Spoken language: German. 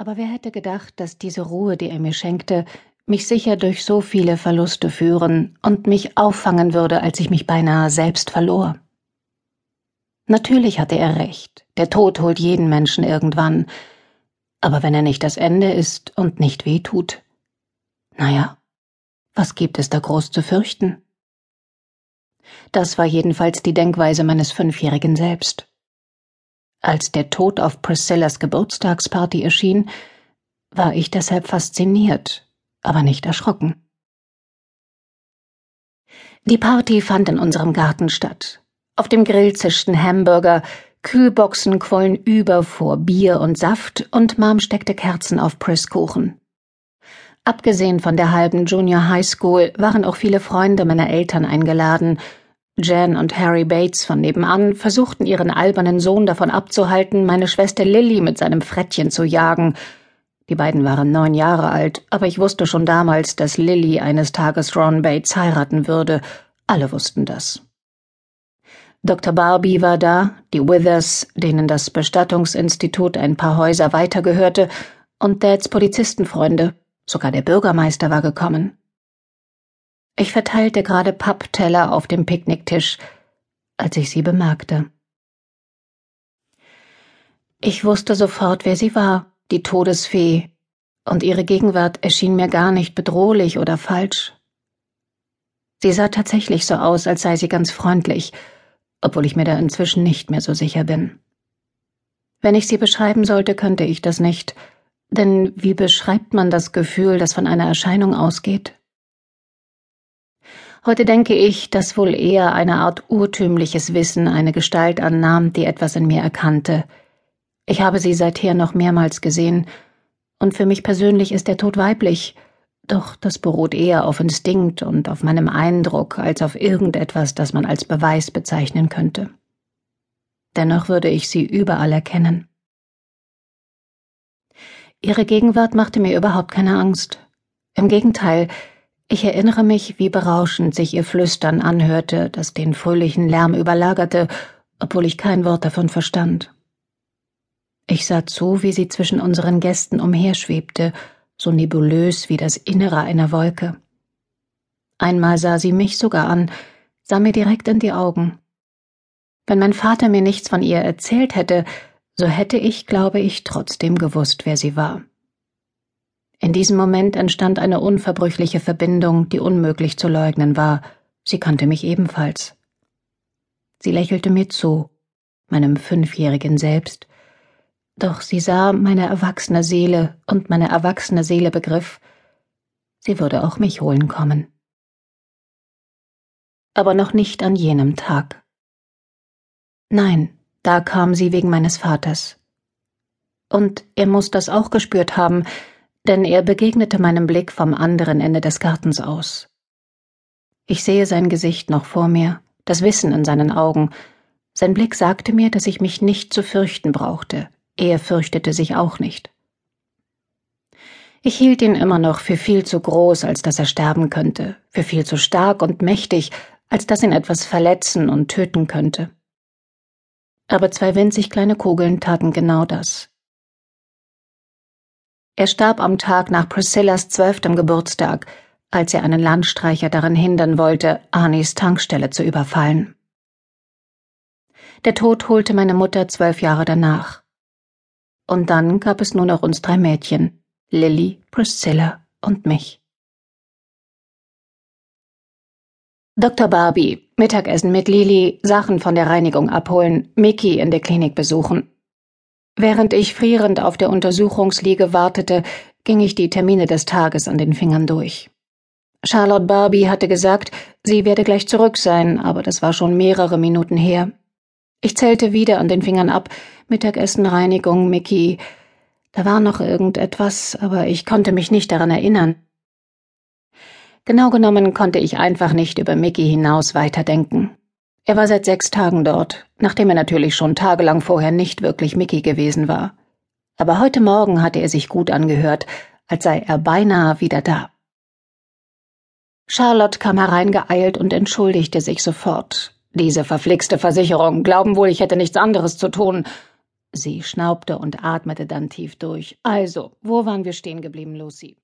Aber wer hätte gedacht, dass diese Ruhe, die er mir schenkte, mich sicher durch so viele Verluste führen und mich auffangen würde, als ich mich beinahe selbst verlor. Natürlich hatte er recht, der Tod holt jeden Menschen irgendwann, aber wenn er nicht das Ende ist und nicht weh tut, naja, was gibt es da groß zu fürchten? Das war jedenfalls die Denkweise meines Fünfjährigen selbst. Als der Tod auf Priscillas Geburtstagsparty erschien, war ich deshalb fasziniert aber nicht erschrocken. Die Party fand in unserem Garten statt. Auf dem Grill zischten Hamburger, Kühlboxen quollen über vor Bier und Saft und Mom steckte Kerzen auf Presskuchen. Abgesehen von der halben Junior High School waren auch viele Freunde meiner Eltern eingeladen. Jan und Harry Bates von nebenan versuchten ihren albernen Sohn davon abzuhalten, meine Schwester Lily mit seinem Frettchen zu jagen – die beiden waren neun Jahre alt, aber ich wusste schon damals, dass Lily eines Tages Ron Bates heiraten würde. Alle wussten das. Dr. Barbie war da, die Withers, denen das Bestattungsinstitut ein paar Häuser weitergehörte, und Dads Polizistenfreunde, sogar der Bürgermeister war gekommen. Ich verteilte gerade Pappteller auf dem Picknicktisch, als ich sie bemerkte. Ich wusste sofort, wer sie war die Todesfee, und ihre Gegenwart erschien mir gar nicht bedrohlich oder falsch. Sie sah tatsächlich so aus, als sei sie ganz freundlich, obwohl ich mir da inzwischen nicht mehr so sicher bin. Wenn ich sie beschreiben sollte, könnte ich das nicht, denn wie beschreibt man das Gefühl, das von einer Erscheinung ausgeht? Heute denke ich, dass wohl eher eine Art urtümliches Wissen eine Gestalt annahm, die etwas in mir erkannte, ich habe sie seither noch mehrmals gesehen, und für mich persönlich ist der Tod weiblich, doch das beruht eher auf Instinkt und auf meinem Eindruck als auf irgendetwas, das man als Beweis bezeichnen könnte. Dennoch würde ich sie überall erkennen. Ihre Gegenwart machte mir überhaupt keine Angst. Im Gegenteil, ich erinnere mich, wie berauschend sich ihr Flüstern anhörte, das den fröhlichen Lärm überlagerte, obwohl ich kein Wort davon verstand. Ich sah zu, wie sie zwischen unseren Gästen umherschwebte, so nebulös wie das Innere einer Wolke. Einmal sah sie mich sogar an, sah mir direkt in die Augen. Wenn mein Vater mir nichts von ihr erzählt hätte, so hätte ich, glaube ich, trotzdem gewusst, wer sie war. In diesem Moment entstand eine unverbrüchliche Verbindung, die unmöglich zu leugnen war. Sie kannte mich ebenfalls. Sie lächelte mir zu, meinem fünfjährigen Selbst, doch sie sah meine erwachsene Seele und meine erwachsene Seele begriff, sie würde auch mich holen kommen. Aber noch nicht an jenem Tag. Nein, da kam sie wegen meines Vaters. Und er muss das auch gespürt haben, denn er begegnete meinem Blick vom anderen Ende des Gartens aus. Ich sehe sein Gesicht noch vor mir, das Wissen in seinen Augen. Sein Blick sagte mir, dass ich mich nicht zu fürchten brauchte, er fürchtete sich auch nicht. Ich hielt ihn immer noch für viel zu groß, als dass er sterben könnte, für viel zu stark und mächtig, als dass ihn etwas verletzen und töten könnte. Aber zwei winzig kleine Kugeln taten genau das. Er starb am Tag nach Priscillas zwölftem Geburtstag, als er einen Landstreicher daran hindern wollte, Arnis Tankstelle zu überfallen. Der Tod holte meine Mutter zwölf Jahre danach. Und dann gab es nur noch uns drei Mädchen, Lilly, Priscilla und mich. Dr. Barbie, Mittagessen mit Lily, Sachen von der Reinigung abholen, Mickey in der Klinik besuchen. Während ich frierend auf der Untersuchungsliege wartete, ging ich die Termine des Tages an den Fingern durch. Charlotte Barbie hatte gesagt, sie werde gleich zurück sein, aber das war schon mehrere Minuten her. Ich zählte wieder an den Fingern ab. Mittagessen, Reinigung, Mickey. Da war noch irgendetwas, aber ich konnte mich nicht daran erinnern. Genau genommen konnte ich einfach nicht über Mickey hinaus weiterdenken. Er war seit sechs Tagen dort, nachdem er natürlich schon tagelang vorher nicht wirklich Mickey gewesen war. Aber heute Morgen hatte er sich gut angehört, als sei er beinahe wieder da. Charlotte kam hereingeeilt und entschuldigte sich sofort. Diese verflixte Versicherung glauben wohl, ich hätte nichts anderes zu tun. Sie schnaubte und atmete dann tief durch. Also, wo waren wir stehen geblieben, Lucy?